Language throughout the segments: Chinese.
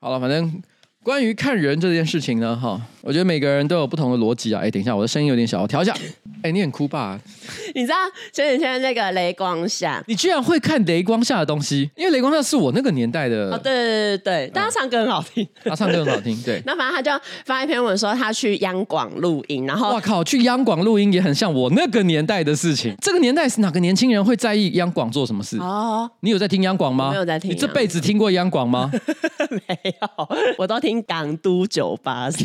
好了，反正。关于看人这件事情呢，哈，我觉得每个人都有不同的逻辑啊。哎，等一下，我的声音有点小，我调一下。哎，你很酷吧？你知道前几天那个雷光下，你居然会看雷光下的东西？因为雷光下是我那个年代的。哦，对对对对，但他唱歌很好听，他唱歌很好听。对，那反正他就发一篇文说他去央广录音，然后哇靠，去央广录音也很像我那个年代的事情。这个年代是哪个年轻人会在意央广做什么事？哦，你有在听央广吗？没有在听。你这辈子听过央广吗？没有，我都听港都。九八三，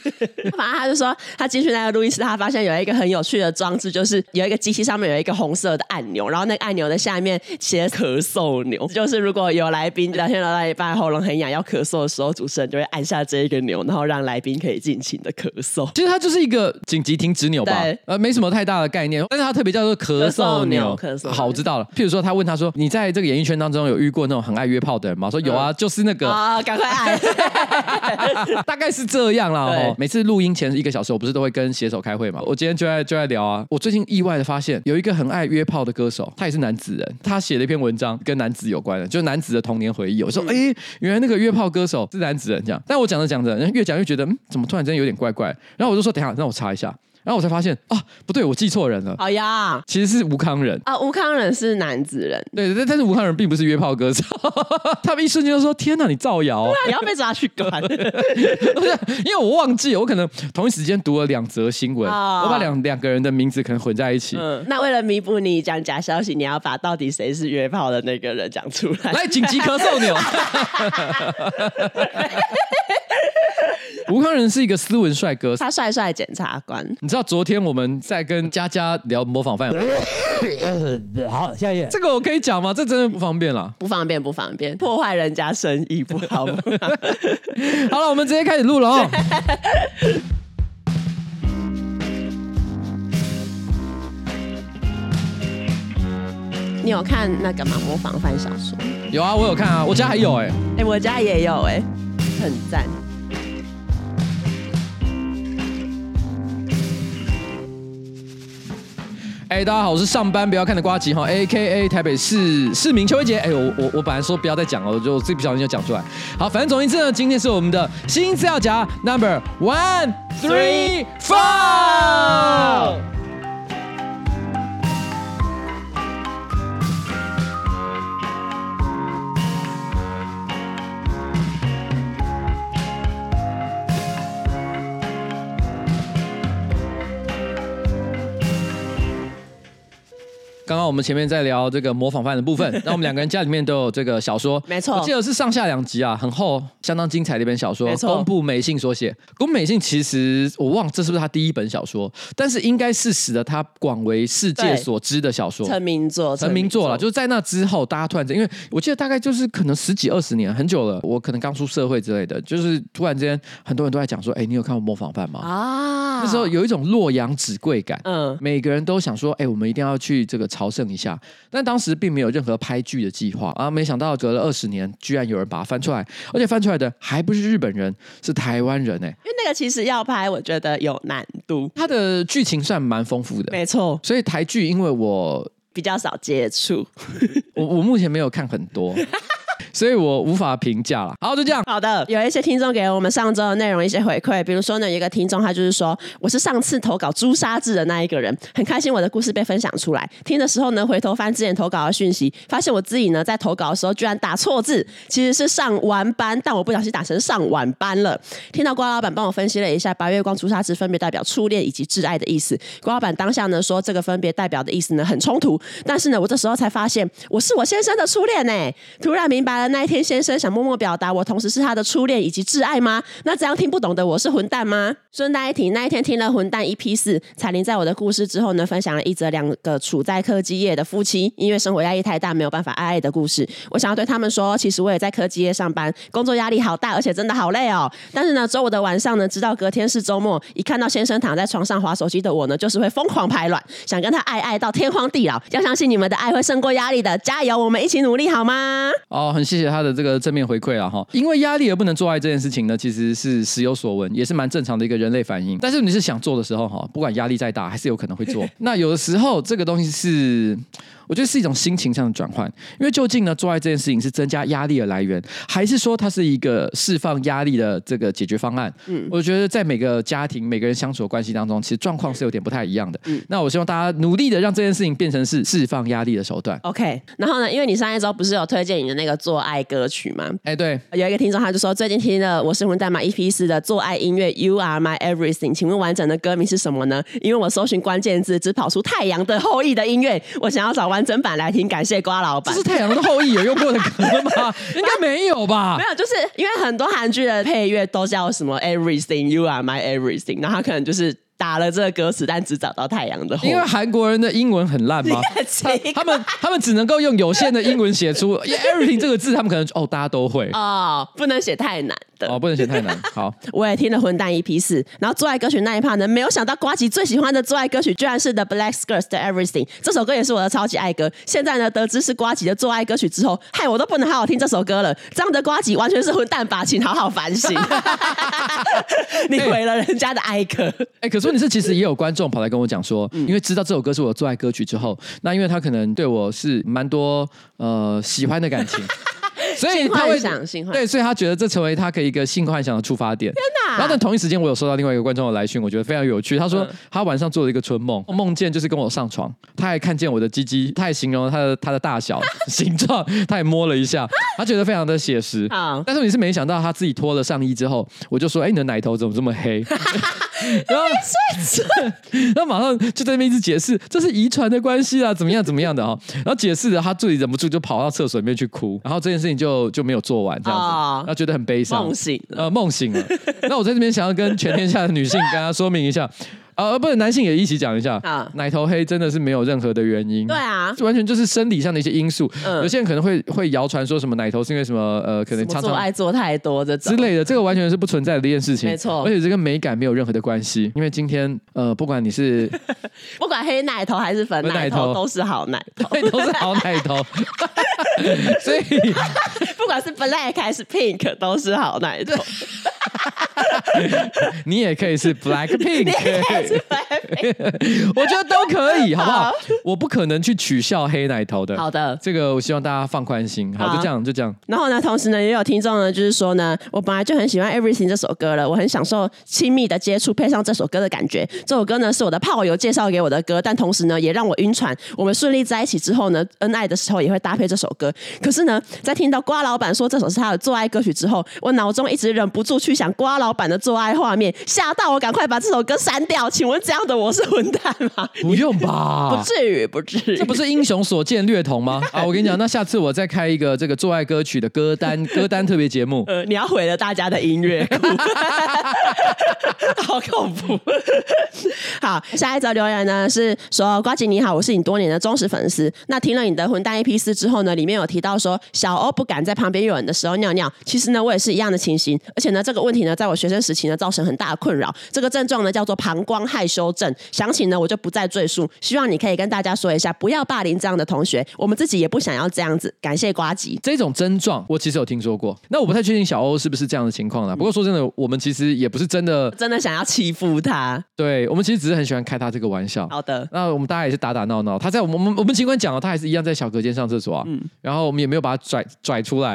反正他就说，他进去那个录音室，他发现有一个很有趣的装置，就是有一个机器上面有一个红色的按钮，然后那个按钮的下面写咳嗽钮，就是如果有来宾聊天聊到一半喉咙很痒要咳嗽的时候，主持人就会按下这一个钮，然后让来宾可以尽情的咳嗽。其实它就是一个紧急停止钮吧，呃，没什么太大的概念，但是它特别叫做咳嗽钮。咳嗽，好，我知道了。譬如说，他问他说：“你在这个演艺圈当中有遇过那种很爱约炮的人吗？”说有啊，嗯、就是那个啊，赶快按。大概是这样啦。对每次录音前一个小时，我不是都会跟写手开会嘛？我今天就在就在聊啊。我最近意外的发现，有一个很爱约炮的歌手，他也是男子人。他写了一篇文章，跟男子有关的，就是男子的童年回忆。我说，哎、嗯，原来那个约炮歌手是男子人这样。但我讲着讲着，越讲越觉得，嗯，怎么突然间有点怪怪？然后我就说，等一下，让我查一下。然后我才发现啊，不对，我记错人了。好呀，其实是吴康仁啊，吴康仁是男子人。对，但但是吴康仁并不是约炮歌手。他们一瞬间就说：“天哪，你造谣！”你要被抓去关。因为我忘记，我可能同一时间读了两则新闻，我把两两个人的名字可能混在一起。嗯，那为了弥补你讲假消息，你要把到底谁是约炮的那个人讲出来。来，紧急咳嗽钮。吴康仁是一个斯文帅哥，他帅帅检察官。你知道昨天我们在跟佳佳聊模仿犯？好，下一页。这个我可以讲吗？这真的不方便了，不方便，不方便，破坏人家生意不好。好了，我们直接开始录了哦。你有看那个吗？模仿犯小说？有啊，我有看啊，我家还有哎、欸，哎、欸，我家也有哎、欸，很赞。哎、大家好，我是上班不要看的瓜吉哈，A K A 台北市市民邱威杰。哎、呦，我我我本来说不要再讲了，我就自己不小心就讲出来。好，反正总而言之呢，今天是我们的新资料夹 Number One Three Four。刚刚我们前面在聊这个模仿犯的部分，那我们两个人家里面都有这个小说，没错，我记得是上下两集啊，很厚，相当精彩的一本小说，没错，宫部美幸所写。宫部美幸其实我忘了这是不是他第一本小说，但是应该是使得他广为世界所知的小说，成名作，成名作了。就是在那之后，大家突然间，因为我记得大概就是可能十几二十年，很久了，我可能刚出社会之类的，就是突然之间很多人都在讲说，哎，你有看过模仿犯吗？啊，那时候有一种洛阳纸贵感，嗯，每个人都想说，哎，我们一定要去这个朝圣一下。但当时并没有任何拍剧的计划啊！没想到隔了二十年，居然有人把它翻出来，而且翻出来的还不是日本人，是台湾人哎！因为那个其实要拍，我觉得有难度。它的剧情算蛮丰富的，没错。所以台剧，因为我比较少接触，我我目前没有看很多。所以我无法评价了。好，就这样。好的，有一些听众给了我们上周的内容一些回馈，比如说呢，有一个听众他就是说，我是上次投稿朱砂痣的那一个人，很开心我的故事被分享出来。听的时候呢，回头翻之前投稿的讯息，发现我自己呢在投稿的时候居然打错字，其实是上完班，但我不小心打成上晚班了。听到瓜老板帮我分析了一下，白月光朱砂痣分别代表初恋以及挚爱的意思。瓜老板当下呢说，这个分别代表的意思呢很冲突，但是呢，我这时候才发现，我是我先生的初恋呢，突然明白。那一天，先生想默默表达我同时是他的初恋以及挚爱吗？那这样听不懂的我是混蛋吗？顺带一提，那一天听了混蛋 EP 四，彩铃在我的故事之后呢，分享了一则两个处在科技业的夫妻，因为生活压力太大，没有办法爱爱的故事。我想要对他们说，其实我也在科技业上班，工作压力好大，而且真的好累哦。但是呢，周五的晚上呢，直到隔天是周末，一看到先生躺在床上划手机的我呢，就是会疯狂排卵，想跟他爱爱到天荒地老。要相信你们的爱会胜过压力的，加油，我们一起努力好吗？哦，很。谢谢他的这个正面回馈了哈。因为压力而不能做爱这件事情呢，其实是时有所闻，也是蛮正常的一个人类反应。但是你是想做的时候哈，不管压力再大，还是有可能会做。那有的时候这个东西是。我觉得是一种心情上的转换，因为究竟呢，做爱这件事情是增加压力的来源，还是说它是一个释放压力的这个解决方案？嗯，我觉得在每个家庭、每个人相处的关系当中，其实状况是有点不太一样的。嗯，那我希望大家努力的让这件事情变成是释放压力的手段。OK，然后呢，因为你上一周不是有推荐你的那个做爱歌曲吗？哎，对，有一个听众他就说最近听了我是混代码 EP 四的做爱音乐 You Are My Everything，请问完整的歌名是什么呢？因为我搜寻关键字只跑出太阳的后裔的音乐，我想要找完整版来听感。谢瓜老板，这是太阳的后裔有用过的歌吗？应该没有吧？没有，就是因为很多韩剧的配乐都叫什么 Everything You Are My Everything，那他可能就是。打了这个歌词，但只找到太阳的后。因为韩国人的英文很烂吗？他们他们只能够用有限的英文写出 everything 这个字，他们可能哦，大家都会哦，不能写太难的哦，不能写太难。好，我也听了混蛋一批四，然后做爱歌曲那一 part 呢，没有想到瓜吉最喜欢的做爱歌曲居然是 The Black Skirts 的 Everything，这首歌也是我的超级爱歌。现在呢，得知是瓜吉的做爱歌曲之后，害我都不能好好听这首歌了。这样的瓜吉完全是混蛋吧，请好好反省。你毁了人家的爱歌。哎、欸，可是你是其实也有关。观众跑来跟我讲说，因为知道这首歌是我最爱歌曲之后，那因为他可能对我是蛮多呃喜欢的感情。所以他会想对，所以他觉得这成为他可以一个性幻想的出发点。天哪！然后在同一时间，我有收到另外一个观众的来讯，我觉得非常有趣。他说他晚上做了一个春梦，梦见就是跟我上床，他还看见我的鸡鸡，他还形容他的他的大小形状，他也摸了一下，他觉得非常的写实。好，但是你是没想到他自己脱了上衣之后，我就说：“哎，你的奶头怎么这么黑？” 然后 然后马上就在那边一直解释，这是遗传的关系啊，怎么样怎么样的哈。然后解释的，他自己忍不住就跑到厕所里面去哭。然后这件事情就就没有做完，这样子，然后觉得很悲伤，梦醒，呃，梦醒了。那我在这边想要跟全天下的女性跟他说明一下。呃，不是，男性也一起讲一下啊。奶头黑真的是没有任何的原因，对啊，完全就是生理上的一些因素。有些人可能会会谣传说什么奶头是因为什么呃，可能常常做爱做太多这之类的，这个完全是不存在的一件事情，没错。而且这跟美感没有任何的关系，因为今天呃，不管你是 不管黑奶头还是粉奶头，都是好奶头，都是好奶头。所以不管是 black 还是 pink，都是好奶头。你也可以是 black pink。我觉得都可以，好不好？好，我不可能去取笑黑奶头的。好的，这个我希望大家放宽心。好，好，就这样，就这样。然后呢，同时呢，也有听众呢，就是说呢，我本来就很喜欢 Everything 这首歌了，我很享受亲密的接触，配上这首歌的感觉。这首歌呢，是我的炮友介绍给我的歌，但同时呢，也让我晕船。我们顺利在一起之后呢，恩爱的时候也会搭配这首歌。可是呢，在听到瓜老板说这首是他的做爱歌曲之后，我脑中一直忍不住去想瓜老板的做爱画面，吓到我赶快把这首歌删掉。请问这样的我是混蛋吗？不用吧，不至于，不至于。这不是英雄所见略同吗？啊，我跟你讲，那下次我再开一个这个做爱歌曲的歌单歌单特别节目。呃，你要毁了大家的音乐库，好恐怖。好，下一则留言呢是说，瓜姐你好，我是你多年的忠实粉丝。那听了你的混蛋 A P 四之后呢，里面有提到说小欧不敢在旁边有人的时候尿尿。其实呢，我也是一样的情形，而且呢，这个问题呢，在我学生时期呢，造成很大的困扰。这个症状呢，叫做膀胱害羞症。详情呢，我就不再赘述。希望你可以跟大家说一下，不要霸凌这样的同学。我们自己也不想要这样子。感谢瓜吉。这种症状我其实有听说过，那我不太确定小欧是不是这样的情况了。不过说真的，我们其实也不是真的真的想要欺负他。对，我们其实只是很喜欢开他这个玩笑。好的，那我们大家也是打打闹闹。他在我们我们我们尽管讲了，他还是一样在小隔间上厕所啊。嗯，然后我们也没有把他拽拽出来，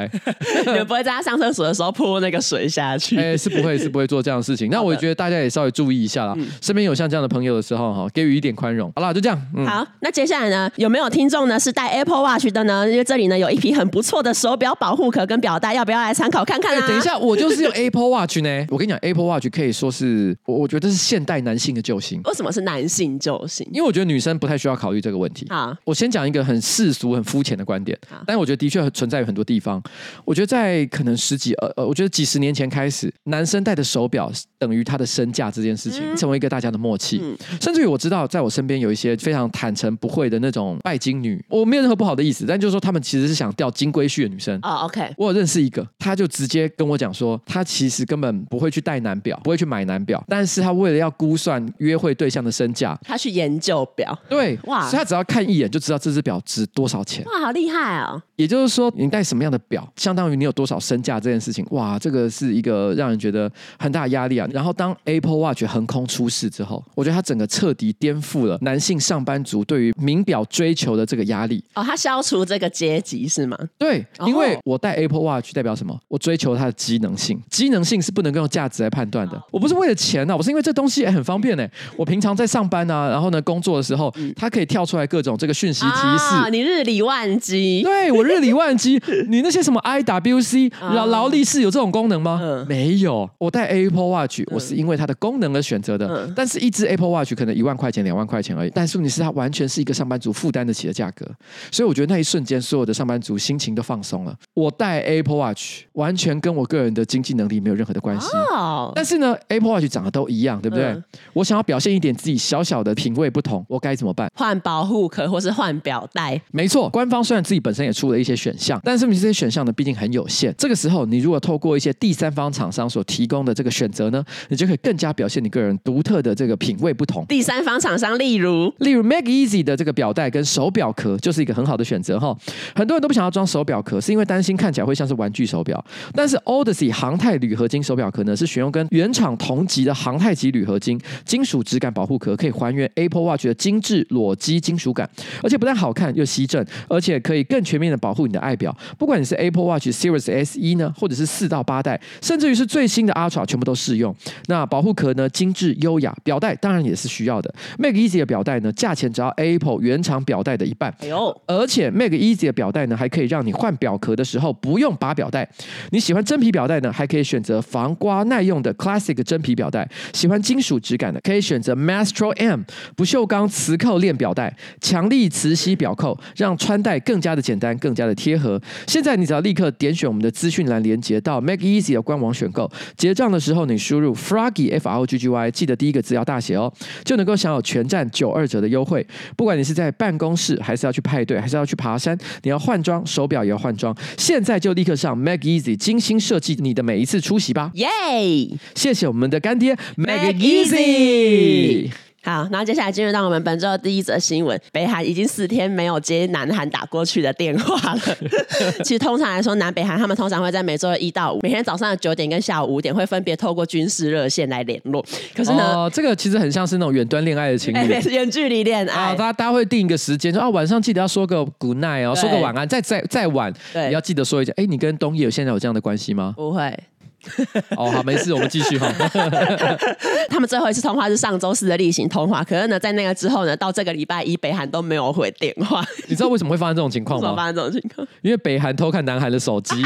也 不会在他上厕所的时候泼那个水下去。哎，是不会是不会做这样的事情。那我觉得大家也稍微注意一下啦。嗯、身边有像这样的朋友的时候，哈，给予一点宽容。好啦，就这样。嗯、好，那接下来呢，有没有听众呢是戴 Apple Watch 的呢？因为这里呢有一批很不错的手表保护壳跟表带，要不要来参考看看啊？等一下，我就是用 Apple Watch 呢。我跟你讲，Apple Watch 可以说是我我觉得是现代男性的救星。为什么是男性救星？因为我觉得女生不太需要考虑这个问题。好，我先讲一个很世俗、很肤浅的观点。但我觉得的确存在于很多地方。我觉得在可能十几呃呃，我觉得几十年前开始，男生戴的手手表等于他的身价这件事情，成为一个大家的默契。甚至于我知道，在我身边有一些非常坦诚不讳的那种拜金女，我没有任何不好的意思，但就是说他们其实是想钓金龟婿的女生。哦，OK，我有认识一个，他就直接跟我讲说，他其实根本不会去戴男表，不会去买男表，但是他为了要估算约会对象的身价，他去研究表。对，哇，所以他只要看一眼就知道这只表值多少钱。哇，好厉害哦！也就是说，你戴什么样的表，相当于你有多少身价这件事情。哇，这个是一个让人觉得很大压力啊。然后当 Apple Watch 横空出世之后，我觉得它整个彻底颠覆了男性上班族对于名表追求的这个压力。哦，它消除这个阶级是吗？对，因为我戴 Apple Watch 代表什么？我追求它的机能性，机能性是不能够用价值来判断的。我不是为了钱啊，我是因为这东西也很方便呢。我平常在上班啊，然后呢工作的时候，它可以跳出来各种这个讯息提示。啊，你日理万机。对，我日理万机。你那些什么 IWC 劳劳力士有这种功能吗？嗯、没有。我戴 Apple Watch，我是因为它的功能而选择的。嗯、但是，一只 Apple Watch 可能一万块钱、两万块钱而已。但是，问题是它完全是一个上班族负担得起的价格。所以，我觉得那一瞬间，所有的上班族心情都放松了。我戴 Apple Watch 完全跟我个人的经济能力没有任何的关系。哦、但是呢，Apple Watch 长得都一样，对不对？嗯、我想要表现一点自己小小的品味不同，我该怎么办？换保护壳，或是换表带？没错，官方虽然自己本身也出了一些选项，但是这些选项呢，毕竟很有限。这个时候，你如果透过一些第三方厂商所提供的这个选择呢，你就可以更加表现你个人独特的这个品味不同。第三方厂商，例如例如 Make Easy 的这个表带跟手表壳，就是一个很好的选择哈。很多人都不想要装手表壳，是因为担心看起来会像是玩具手表。但是 Odyssey 航太铝合金手表壳呢，是选用跟原厂同级的航太级铝合金金属质感保护壳，可以还原 Apple Watch 的精致裸机金属感，而且不但好看又吸震，而且可以更全面的保护你的爱表。不管你是 Apple Watch Series SE 呢，或者是四到八代，甚至于是最新的 Ultra，全部都适用。那保护壳呢，精致优雅，表带当然也是需要的。Make Easy 的表带呢，价钱只要 Apple 原厂表带的一半。哎呦！而且 Make Easy 的表带呢，还可以让你换表壳的时候不用拔表带。你喜欢真皮表带呢，还可以选择防刮耐用的 Classic 真皮表带。喜欢金属质感的，可以选择 Maestro M 不锈钢磁扣链表带，强力磁吸表扣，让穿戴更加的简单，更加的贴合。现在你只要立刻点选我们的资讯栏连接到 Make Easy 的官网选购，结账的时候你输入 Froggy F R O G G Y，记得第一个字要大写哦，就能够享有全站九二折的优惠。不管你是在办公室，还是要去派对，还是要去爬山，你要换装手表也要换装，现在就立刻上 Make Easy 精心设计你的每一次出席吧！耶！谢谢我们的干爹 Make Easy。好，然后接下来进入到我们本周的第一则新闻。北韩已经四天没有接南韩打过去的电话了。其实通常来说，南北韩他们通常会在每周的一到五，每天早上的九点跟下午五点会分别透过军事热线来联络。可是呢，哦，这个其实很像是那种远端恋爱的情侣，远距离恋爱。啊，大家大家会定一个时间，说啊晚上记得要说个 good night 哦，对说个晚安，再再再晚，对，你要记得说一下。哎，你跟东野现在有这样的关系吗？不会。哦，好，没事，我们继续哈。他们最后一次通话是上周四的例行通话，可是呢，在那个之后呢，到这个礼拜一，北韩都没有回电话。你知道为什么会发生这种情况吗？为什么发生这种情况？因为北韩偷看南韩的手机。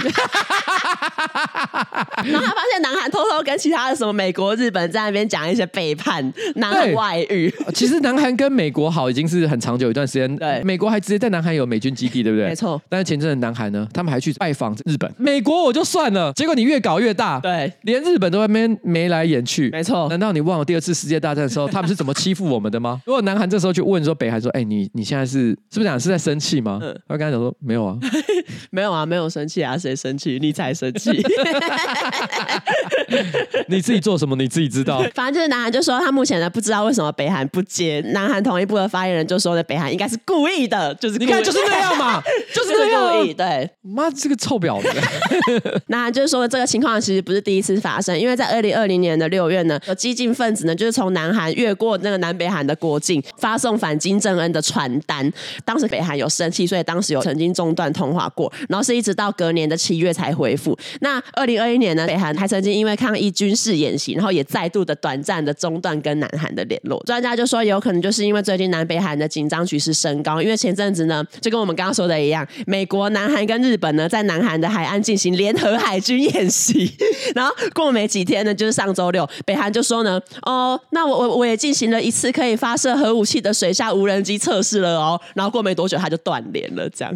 然后他发现南韩偷偷跟其他的什么美国、日本在那边讲一些背叛南韩外遇。其实南韩跟美国好已经是很长久一段时间。对，美国还直接在南韩有美军基地，对不对？没错。但是前阵子南韩呢，他们还去拜访日本。美国我就算了，结果你越搞越大。对，连日本都在那边眉来眼去。没错。难道你忘了第二次世界大战的时候他们是怎么欺负我们的吗？如果南韩这时候去问说北韩说，哎，你你现在是是不是讲是在生气吗？嗯。他刚才讲说没有啊，没有啊，没有生气啊，谁生气？你才生气。你自己做什么？你自己知道。反正就是南韩就说他目前呢不知道为什么北韩不接。南韩统一部的发言人就说呢，北韩应该是故意的，就是你看就是那样嘛，就是那样。故意对，妈这个臭婊子。南韩就是说这个情况其实不是第一次发生，因为在二零二零年的六月呢，有激进分子呢就是从南韩越过那个南北韩的国境，发送反金正恩的传单。当时北韩有生气，所以当时有曾经中断通话过，然后是一直到隔年的七月才回复。那二零二一年呢，北韩还曾经因为抗议军事演习，然后也再度的短暂的中断跟南韩的联络。专家就说，有可能就是因为最近南北韩的紧张局势升高，因为前阵子呢，就跟我们刚刚说的一样，美国、南韩跟日本呢，在南韩的海岸进行联合海军演习。然后过没几天呢，就是上周六，北韩就说呢，哦，那我我我也进行了一次可以发射核武器的水下无人机测试了哦。然后过没多久，他就断联了，这样。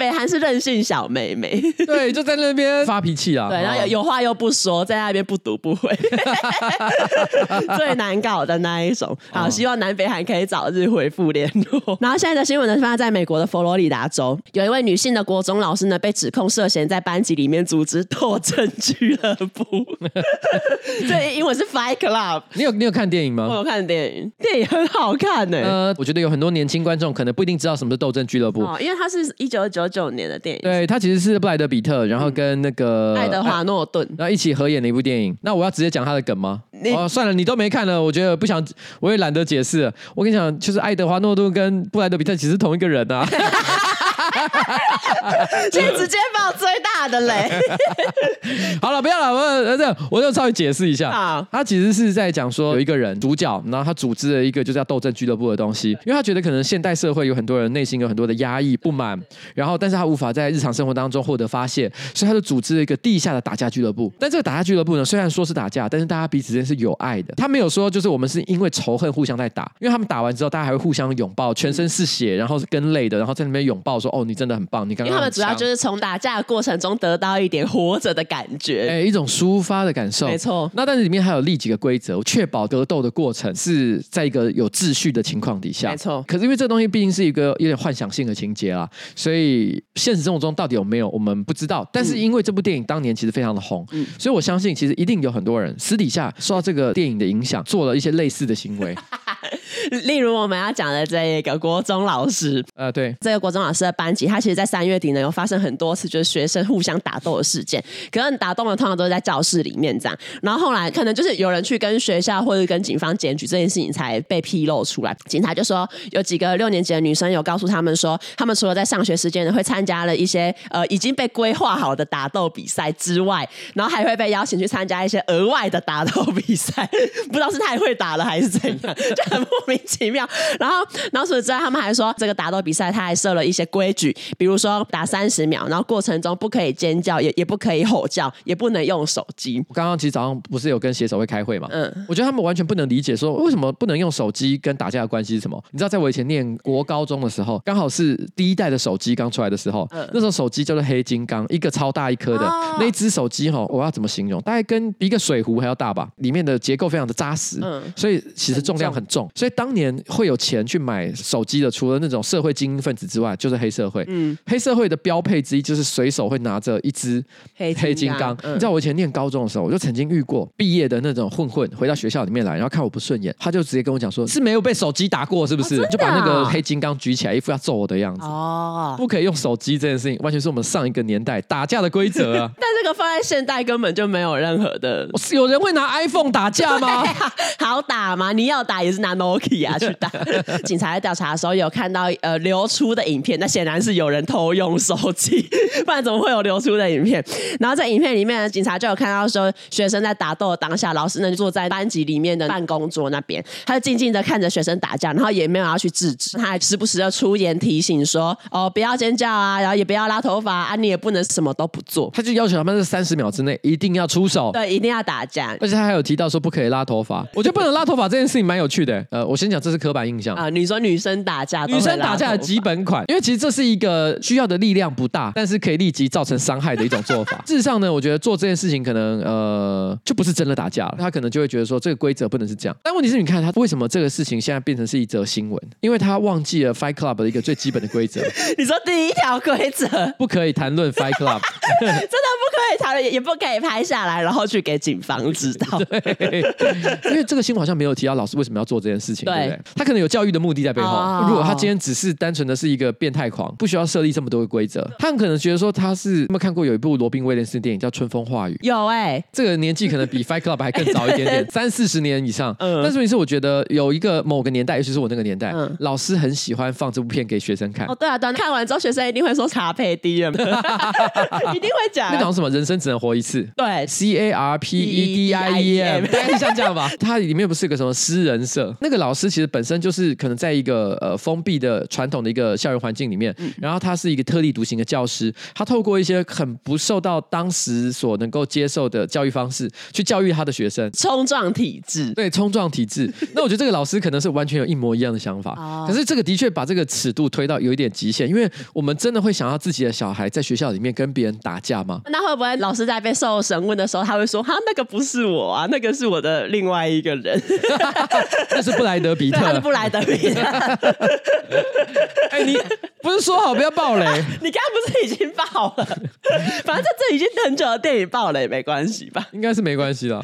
北韩是任性小妹妹，对，就在那边发脾气啊。对，然后有有话又不说，在那边不读不回，最难搞的那一种。好，希望南北韩可以早日恢复联络。然后现在的新闻呢，发生在美国的佛罗里达州，有一位女性的国中老师呢，被指控涉嫌在班级里面组织斗争俱乐部。这英文是 Fight Club。你有你有看电影吗？我有看电影，电影很好看呢、欸。呃，我觉得有很多年轻观众可能不一定知道什么是斗争俱乐部，哦，因为它是一九九九年的电影。对，它其实是布莱德比特，然后跟那个、嗯、爱德华诺顿，然后一起合演的一部电影。那我要直接讲他的梗吗？哦，算了，你都没看了，我觉得不想，我也懒得解释。我跟你讲，就是爱德华诺顿跟布莱德比特其实同一个人啊。就直接爆最大的雷。好了，不要了，我这我就稍微解释一下。好，他其实是在讲说有一个人主角，然后他组织了一个就叫斗争俱乐部的东西，因为他觉得可能现代社会有很多人内心有很多的压抑不满，然后但是他无法在日常生活当中获得发泄，所以他就组织了一个地下的打架俱乐部。但这个打架俱乐部呢，虽然说是打架，但是大家彼此之间是有爱的。他没有说就是我们是因为仇恨互相在打，因为他们打完之后，大家还会互相拥抱，全身是血，然后是跟泪的，然后在那边拥抱说：“哦，你真的很棒。”你刚刚。他们主要就是从打架的过程中得到一点活着的感觉，哎，一种抒发的感受，没错。那但是里面还有立几个规则，确保格斗的过程是在一个有秩序的情况底下，没错。可是因为这东西毕竟是一个有点幻想性的情节啦，所以现实生活中到底有没有我们不知道。但是因为这部电影当年其实非常的红，嗯，所以我相信其实一定有很多人私底下受到这个电影的影响，做了一些类似的行为。例如我们要讲的这个国中老师，呃，对，这个国中老师的班他其实，在三月底呢，有发生很多次就是学生互相打斗的事件。可能打斗的通常都是在教室里面这样，然后后来可能就是有人去跟学校或者跟警方检举这件事情，才被披露出来。警察就说，有几个六年级的女生有告诉他们说，他们除了在上学时间呢会参加了一些呃已经被规划好的打斗比赛之外，然后还会被邀请去参加一些额外的打斗比赛。不知道是太会打了还是怎样，就很莫名其妙。然后，然后除此之外，他们还说这个打斗比赛他还设了一些规矩，比如说打三十秒，然后过程中不可以尖叫，也也不可以吼叫，也不能用手机。我刚刚其实早上不是有跟写手会开会嘛？嗯，我觉得他们完全不能理解说为什么不能用手机跟打架的关系是什么？你知道，在我以前念国高中的时候，刚好是第一代的手机刚出来的时候，嗯、那时候手机叫做黑金刚，一个超大一颗的、哦、那一只手机哈，我要怎么形容？大概跟一个水壶还要大吧，里面的结构非常的扎实，嗯，所以其实重量很重，很重，所以当年会有钱去买手机的，除了那种社会精英分子之外，就是黑社会。嗯，黑社会的标配之一就是随手会拿着一支黑黑金刚。你知道我以前念高中的时候，我就曾经遇过毕业的那种混混回到学校里面来，然后看我不顺眼，他就直接跟我讲说：“是没有被手机打过是不是？”就把那个黑金刚举起来，一副要揍我的样子。哦，不可以用手机这件事情，完全是我们上一个年代打架的规则啊。但这个放在现代根本就没有任何的。有人会拿 iPhone 打架吗？好打吗？你要打也是拿 Nokia 去打。警察在调查的时候有看到呃流出的影片，那显然是有人偷用手机，不然怎么会有流出的影片？然后在影片里面呢，警察就有看到说，学生在打斗的当下，老师呢就坐在班级里面的办公桌那边，他就静静的看着学生打架，然后也没有要去制止，他还时不时的出言提醒说：“哦，不要尖叫啊，然后也不要拉头发啊，你也不能什么都不做。”他就要求他们在三十秒之内一定要出手，对，一定要打架，而且他还有提到说不可以拉头发。我觉得不能拉头发这件事情蛮有趣的。呃，我先讲这是刻板印象啊，你说女生打架，女生打架的基本款，因为其实这是一个需要的力量不大，但是可以立即造成伤害的一种做法。事实上呢，我觉得做这件事情可能呃就不是真的打架了，他可能就会觉得说这个规则不能是这样。但问题是，你看他为什么这个事情现在变成是一则新闻？因为他忘记了 Fight Club 的一个最基本的规则。你说第一条规则不可以谈论 Fight Club，真的不可以谈论，也不可以拍下来，然后去给警方知道。对，因为这个新闻好像没有提到老师为什么要做这件事情，对不对？他可能有教育的目的在背后。Oh. 如果他今天只是单纯的是一个变态狂，不需要设立这么多的规则，他很可能觉得说他是有没有看过有一部罗宾威廉斯的电影叫《春风化雨》？有哎、欸，这个年纪可能比 Fight Club 还更早一点点，三四十年以上。嗯，但是问题是，我觉得有一个某个年代，尤其是我那个年代，嗯、老师很喜欢放这部片给学生看。哦，对啊，对，看完之后学生一定会说卡佩蒂了，一定会讲。那讲什么？人生只能活一次。对，C A R P E D I E M，大概是像这样吧。它里面不是有个什么私人社？那个老师师其实本身就是可能在一个呃封闭的传统的一个校园环境里面，嗯、然后他是一个特立独行的教师，他透过一些很不受到当时所能够接受的教育方式去教育他的学生，冲撞体制，对，冲撞体制。那我觉得这个老师可能是完全有一模一样的想法，哦、可是这个的确把这个尺度推到有一点极限，因为我们真的会想要自己的小孩在学校里面跟别人打架吗？那会不会老师在被受审问的时候，他会说：“哈，那个不是我啊，那个是我的另外一个人，那是布莱德比特，他是布莱德比特。”哎，你。不是说好不要爆雷？你刚刚不是已经爆了？反正这已经很久的电影爆雷没关系吧？应该是没关系啦。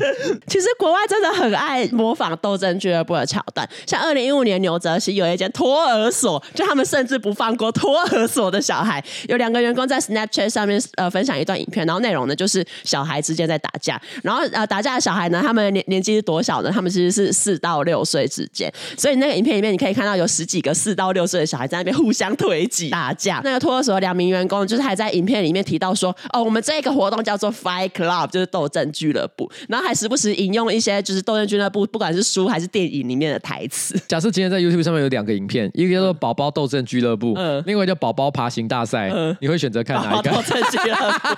其实国外真的很爱模仿斗争俱乐部的桥段，像二零一五年牛泽西有一间托儿所，就他们甚至不放过托儿所的小孩。有两个员工在 Snapchat 上面呃分享一段影片，然后内容呢就是小孩之间在打架，然后呃打架的小孩呢，他们年年纪是多小呢？他们其实是四到六岁之间，所以那个影片里面你可以看到有十几个四到六岁的小孩在那边互相推挤。打架，那个托儿所两名员工就是还在影片里面提到说，哦，我们这个活动叫做 Fight Club，就是斗阵俱乐部，然后还时不时引用一些就是斗阵俱乐部，不管是书还是电影里面的台词。假设今天在 YouTube 上面有两个影片，一个叫做宝宝斗阵俱乐部，嗯，另外叫宝宝爬行大赛，嗯，你会选择看哪一个？斗阵俱乐部，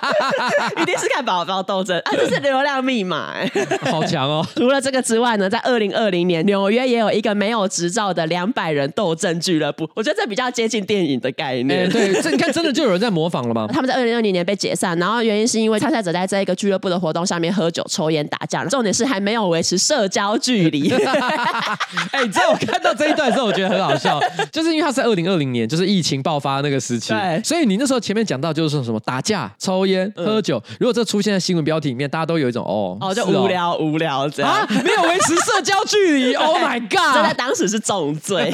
一定是看宝宝斗争，啊，这是流量密码，好强哦！除了这个之外呢，在二零二零年，纽约也有一个没有执照的两百人斗争俱乐部，我觉得这比较接近电影。的概念，欸、对，这你看，真的就有人在模仿了吗？他们在二零二零年被解散，然后原因是因为参赛者在这一个俱乐部的活动上面喝酒、抽烟、打架，重点是还没有维持社交距离。哎、欸，你知道我看到这一段的时候，我觉得很好笑，就是因为他是在二零二零年，就是疫情爆发那个时期，对，所以你那时候前面讲到就是说什么打架、抽烟、喝酒，嗯、如果这出现在新闻标题里面，大家都有一种哦，哦，就无聊、哦、无聊这样啊，没有维持社交距离。Oh my god，这在当时是重罪。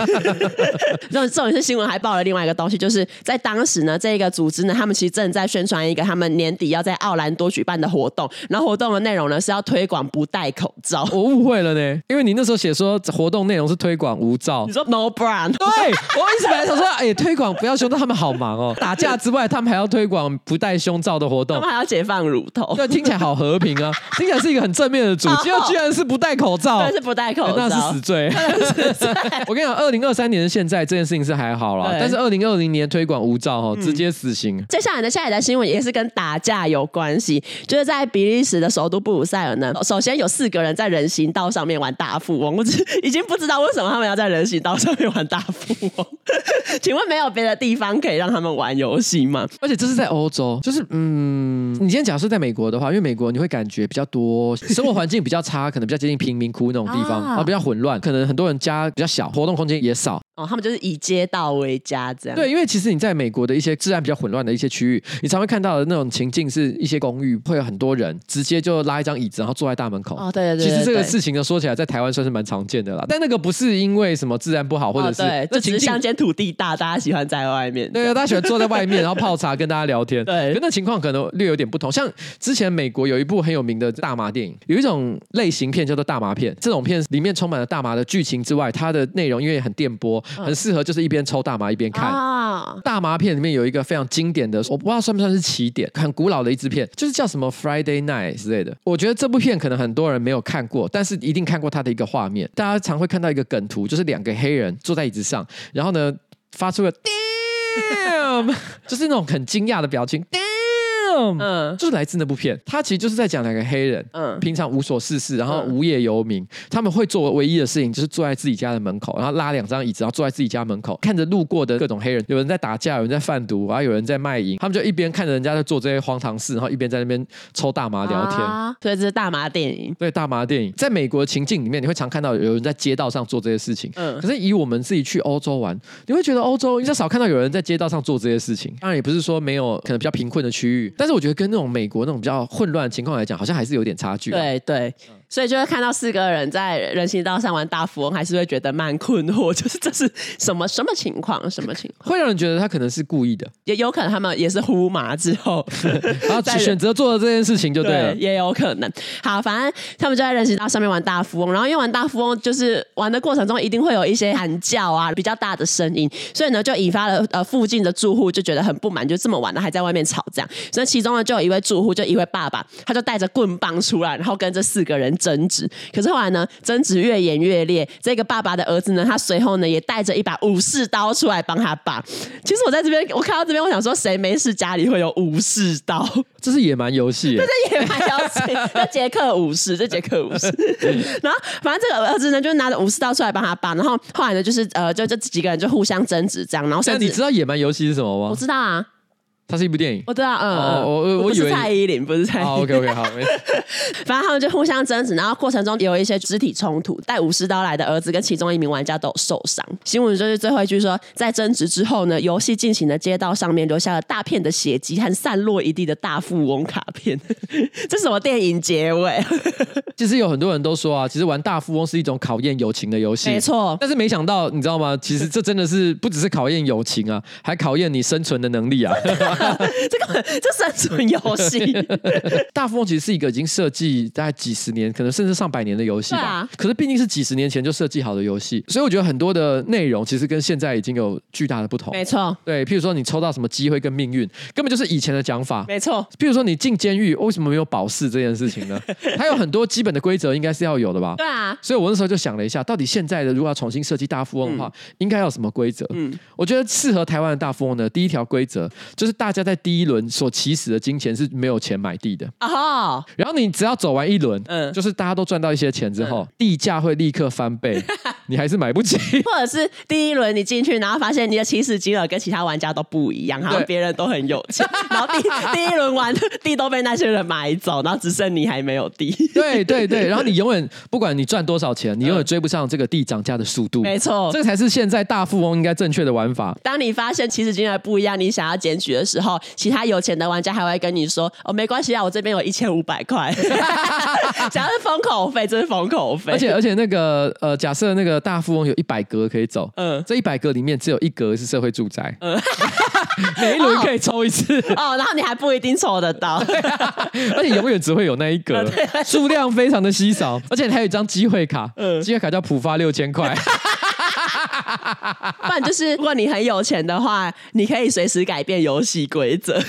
这重点是新闻还报了另外一个。东西就是在当时呢，这个组织呢，他们其实正在宣传一个他们年底要在奥兰多举办的活动，然后活动的内容呢是要推广不戴口罩。我误会了呢，因为你那时候写说活动内容是推广无罩，你说 no brand，对我一直本来想说，哎，推广不要胸罩，他们好忙哦，打架之外，他们还要推广不戴胸罩的活动，还要解放乳头，对，听起来好和平啊，听起来是一个很正面的主题，结果居然是不戴口罩，对，是不戴口罩，那是死罪。我跟你讲，二零二三年的现在这件事情是还好了，但是二零二零年推广无照哈，直接死刑。接下来的下一则新闻也是跟打架有关系，就是在比利时的首都布鲁塞尔呢。首先有四个人在人行道上面玩大富翁，我已经不知道为什么他们要在人行道上面玩大富翁。请问没有别的地方可以让他们玩游戏吗？而且这是在欧洲，就是嗯，你今天假设在美国的话，因为美国你会感觉比较多生活环境比较差，可能比较接近贫民窟那种地方，啊，比较混乱，可能很多人家比较小，活动空间也少。哦，他们就是以街道为家这样。对，因为其实你在美国的一些治安比较混乱的一些区域，你常会看到的那种情境是一些公寓会有很多人直接就拉一张椅子，然后坐在大门口。哦，对对对，对。其实这个事情呢，说起来在台湾算是蛮常见的啦。但那个不是因为什么治安不好，或者是、哦、对，这只是乡间土地大，大家喜欢在外面。对啊，大家喜欢坐在外面，然后泡茶跟大家聊天。对，跟那情况可能略有点不同。像之前美国有一部很有名的大麻电影，有一种类型片叫做大麻片。这种片里面充满了大麻的剧情之外，它的内容因为很电波，很适合就是。一边抽大麻一边看啊，大麻片里面有一个非常经典的，我不知道算不算是起点，很古老的一支片，就是叫什么 Friday Night 之类的。我觉得这部片可能很多人没有看过，但是一定看过它的一个画面。大家常会看到一个梗图，就是两个黑人坐在椅子上，然后呢发出了 damn，就是那种很惊讶的表情。嗯，就是来自那部片，他其实就是在讲两个黑人，嗯，平常无所事事，然后无业游民，他们会做唯一的事情就是坐在自己家的门口，然后拉两张椅子，然后坐在自己家门口，看着路过的各种黑人，有人在打架，有人在贩毒，然后有人在卖淫，他们就一边看着人家在做这些荒唐事，然后一边在那边抽大麻聊天。啊，所以这是大麻电影。对，大麻电影，在美国的情境里面，你会常看到有人在街道上做这些事情。嗯，可是以我们自己去欧洲玩，你会觉得欧洲比较少看到有人在街道上做这些事情。当然，也不是说没有可能比较贫困的区域，但是我觉得跟那种美美国那种比较混乱的情况来讲，好像还是有点差距。对对。所以就会看到四个人在人行道上玩大富翁，还是会觉得蛮困惑，就是这是什么什么情况？什么情况？会让人觉得他可能是故意的，也有可能他们也是呼麻之后，然后选择做了这件事情就对了，对，也有可能。好，反正他们就在人行道上面玩大富翁，然后因为玩大富翁就是玩的过程中一定会有一些喊叫啊，比较大的声音，所以呢就引发了呃附近的住户就觉得很不满，就这么晚了还在外面吵这样。所以其中呢就有一位住户，就一位爸爸，他就带着棍棒出来，然后跟这四个人。争执。可是后来呢，争执越演越烈，这个爸爸的儿子呢，他随后呢也带着一把武士刀出来帮他爸。其实我在这边，我看到这边，我想说，谁没事家里会有武士刀？这是野蛮游戏，这是野蛮游戏。这杰克武士，这杰克武士。然后反正这个儿子呢，就拿着武士刀出来帮他爸。然后后来呢，就是呃，就这几个人就互相争执这样。然后甚至你知道野蛮游戏是什么吗？我知道啊。它是一部电影，我知道，嗯，哦、我我我以为蔡依林，不是蔡依林。Oh, OK OK，好，反正他们就互相争执，然后过程中有一些肢体冲突，带武士刀来的儿子跟其中一名玩家都有受伤。新闻就是最后一句说，在争执之后呢，游戏进行的街道上面留下了大片的血迹和散落一地的大富翁卡片。这是什么电影结尾？其 实有很多人都说啊，其实玩大富翁是一种考验友情的游戏，没错。但是没想到，你知道吗？其实这真的是不只是考验友情啊，还考验你生存的能力啊。这个这生存游戏，大富翁其实是一个已经设计大概几十年，可能甚至上百年的游戏吧。啊、可是毕竟是几十年前就设计好的游戏，所以我觉得很多的内容其实跟现在已经有巨大的不同。没错，对，譬如说你抽到什么机会跟命运，根本就是以前的讲法。没错，譬如说你进监狱，为什么没有保释这件事情呢？它有很多基本的规则应该是要有的吧？对啊。所以我那时候就想了一下，到底现在的如果要重新设计大富翁的话，嗯、应该要什么规则？嗯，我觉得适合台湾的大富翁呢第一条规则就是大家在第一轮。所起始的金钱是没有钱买地的啊，然后你只要走完一轮，嗯，就是大家都赚到一些钱之后，地价会立刻翻倍，你还是买不起。或者是第一轮你进去，然后发现你的起始金额跟其他玩家都不一样，然后别人都很有钱，然后第第一轮玩地都被那些人买走，然后只剩你还没有地。对对对，然后你永远不管你赚多少钱，你永远追不上这个地涨价的速度。没错，这才是现在大富翁应该正确的玩法。当你发现起始金额不一样，你想要检举的时候，其他有钱的玩家还会跟你说：“哦，没关系啊，我这边有一千五百块。”只要是封口费，这是封口费。而且而且那个呃，假设那个大富翁有一百格可以走，嗯，这一百格里面只有一格是社会住宅，嗯，每一轮可以抽一次。哦，哦，然后你还不一定抽得到，而且永远只会有那一格，数量非常的稀少，而且还有一张机会卡，嗯，机会卡叫普发六千块。不然就是，如果你很有钱的话，你可以随时改变游戏规则，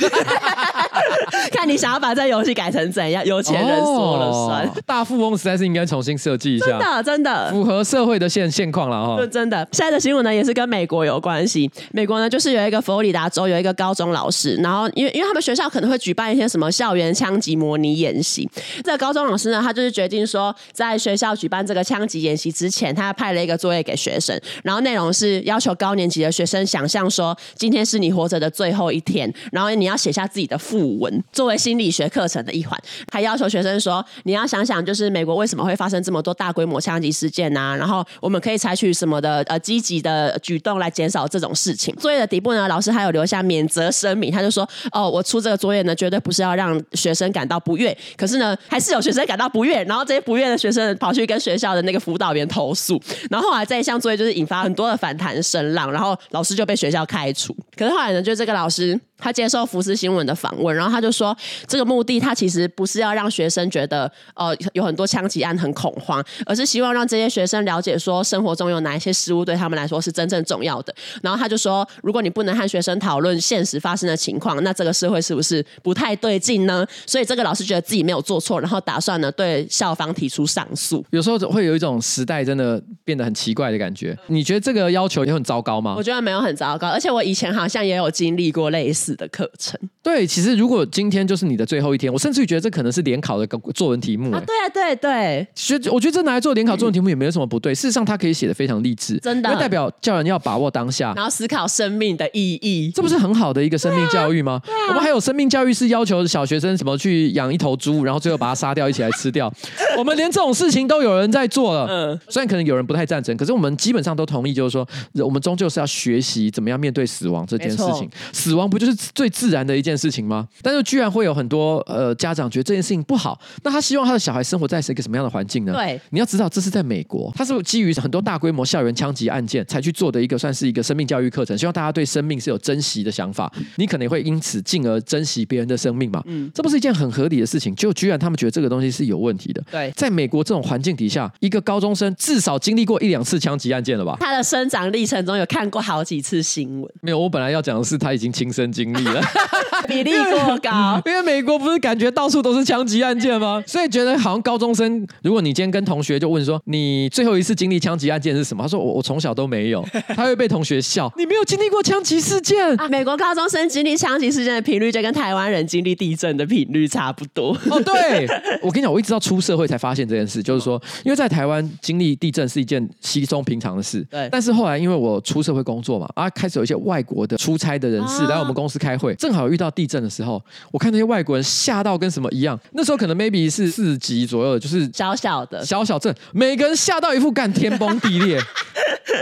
看你想要把这游戏改成怎样。有钱人说了算。哦、大富翁实在是应该重新设计一下，真的真的符合社会的现现况了哈。真的，现在的新闻呢也是跟美国有关系。美国呢就是有一个佛罗里达州有一个高中老师，然后因为因为他们学校可能会举办一些什么校园枪击模拟演习，这个高中老师呢他就是决定说，在学校举办这个枪击演习之前，他派了一个作业给学生，然后内内容是要求高年级的学生想象说，今天是你活着的最后一天，然后你要写下自己的訃文，作为心理学课程的一环。还要求学生说，你要想想，就是美国为什么会发生这么多大规模枪击事件呐、啊？然后我们可以采取什么的呃积极的举动来减少这种事情。作业的底部呢，老师还有留下免责声明，他就说，哦，我出这个作业呢，绝对不是要让学生感到不悦，可是呢，还是有学生感到不悦，然后这些不悦的学生跑去跟学校的那个辅导员投诉，然后后来这一项作业就是引发很多反弹声浪，然后老师就被学校开除。可是后来呢，就这个老师。他接受福斯新闻的访问，然后他就说，这个目的他其实不是要让学生觉得呃有很多枪击案很恐慌，而是希望让这些学生了解说生活中有哪一些事物对他们来说是真正重要的。然后他就说，如果你不能和学生讨论现实发生的情况，那这个社会是不是不太对劲呢？所以这个老师觉得自己没有做错，然后打算呢对校方提出上诉。有时候会有一种时代真的变得很奇怪的感觉。你觉得这个要求也很糟糕吗？我觉得没有很糟糕，而且我以前好像也有经历过类似。的课程，对，其实如果今天就是你的最后一天，我甚至于觉得这可能是联考的作文题目啊，对啊，对对，其实我觉得这拿来做联考作文题目也没有什么不对，事实上它可以写的非常励志，真的，代表叫人要把握当下，然后思考生命的意义，这不是很好的一个生命教育吗？我们还有生命教育是要求小学生什么去养一头猪，然后最后把它杀掉一起来吃掉，我们连这种事情都有人在做了，嗯，虽然可能有人不太赞成，可是我们基本上都同意，就是说我们终究是要学习怎么样面对死亡这件事情，死亡不就是最自然的一件事情吗？但是居然会有很多呃家长觉得这件事情不好，那他希望他的小孩生活在是一个什么样的环境呢？对，你要知道这是在美国，他是基于很多大规模校园枪击案件才去做的一个算是一个生命教育课程，希望大家对生命是有珍惜的想法。你可能会因此进而珍惜别人的生命嘛？嗯，这不是一件很合理的事情。就居然他们觉得这个东西是有问题的。对，在美国这种环境底下，一个高中生至少经历过一两次枪击案件了吧？他的生长历程中有看过好几次新闻。没有，我本来要讲的是他已经亲身经历了。比例过高，因为美国不是感觉到处都是枪击案件吗？所以觉得好像高中生，如果你今天跟同学就问说，你最后一次经历枪击案件是什么？他说我我从小都没有，他会被同学笑，你没有经历过枪击事件啊？美国高中生经历枪击事件的频率就跟台湾人经历地震的频率差不多。哦，对，我跟你讲，我一直到出社会才发现这件事，就是说，因为在台湾经历地震是一件稀松平常的事，对。但是后来因为我出社会工作嘛，啊，开始有一些外国的出差的人士来我们公司开会，正好遇到地震的时候，我看那些外国人吓到跟什么一样。那时候可能 maybe 是四级左右，就是小小的小小震，每个人吓到一副干天崩地裂。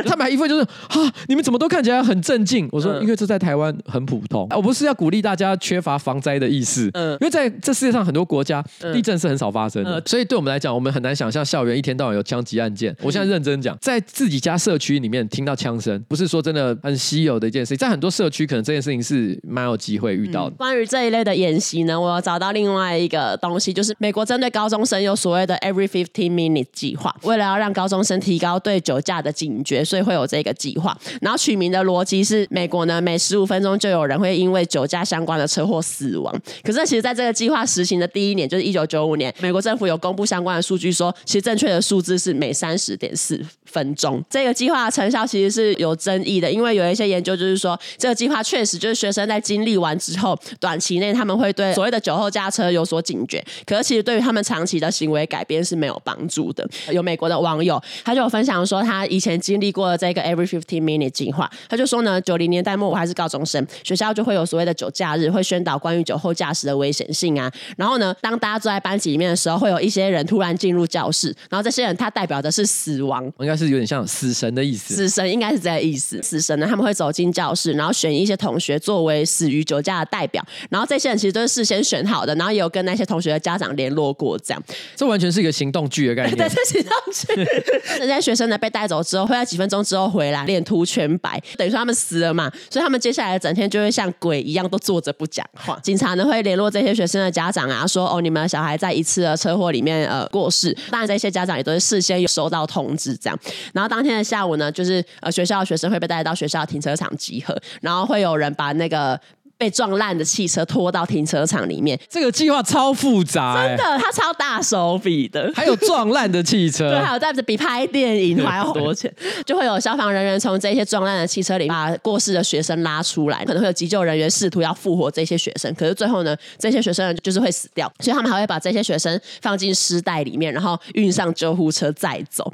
他们还一副就是啊，你们怎么都看起来很镇静？我说，因为这在台湾很普通。我不是要鼓励大家缺乏防灾的意识，嗯，因为在这世界上很多国家地震是很少发生的，所以对我们来讲，我们很难想象校园一天到晚有枪击案件。我现在认真讲，在自己家社区里面听到枪声，不是说真的很稀有的一件事情。在很多社区，可能这件事情是蛮有机会遇到的。关于这一类的演习呢，我有找到另外一个东西，就是美国针对高中生有所谓的 Every Fifteen Minutes 计划，为了要让高中生提高对酒驾的警觉，所以会有这个计划。然后取名的逻辑是，美国呢每十五分钟就有人会因为酒驾相关的车祸死亡。可是其实在这个计划实行的第一年，就是一九九五年，美国政府有公布相关的数据说，其实正确的数字是每三十点四分钟。这个计划的成效其实是有争议的，因为有一些研究就是说，这个计划确实就是学生在经历完之后，短期内他们会对所谓的酒后驾车有所警觉，可是其实对于他们长期的行为改变是没有帮助的。有美国的网友他就有分享说，他以前经历过的这个 Every Fifteen Minute 计划，他就说呢，九零年代末我还是高中生，学校就会有所谓的酒驾日，会宣导关于酒后驾驶的危险性啊。然后呢，当大家坐在班级里面的时候，会有一些人突然进入教室，然后这些人他代表的是死亡，应该是有点像死神的意思。死神应该是这个意思。死神呢，他们会走进教室，然后选一些同学作为死于酒驾的代表，然后这些人其实都是事先选好的，然后也有跟那些同学的家长联络过，这样。这完全是一个行动剧的概念。对，这行动剧。这些学生呢被带走之后，会在几分钟之后回来，脸涂全白，等于说他们死了嘛，所以他们接下来整天就会像鬼一样都坐着不讲话。警察呢会联络这些学生的家长啊，说哦，你们的小孩在一次的车祸里面呃过世。当然这些家长也都是事先有收到通知这样。然后当天的下午呢，就是呃学校的学生会被带到学校停车场集合，然后会有人把那个。被撞烂的汽车拖到停车场里面，这个计划超复杂，真的，他超大手笔的。还有撞烂的汽车，对，还有在比拍电影还要多钱。就会有消防人员从这些撞烂的汽车里把过世的学生拉出来，可能会有急救人员试图要复活这些学生，可是最后呢，这些学生就是会死掉，所以他们还会把这些学生放进尸袋里面，然后运上救护车再走。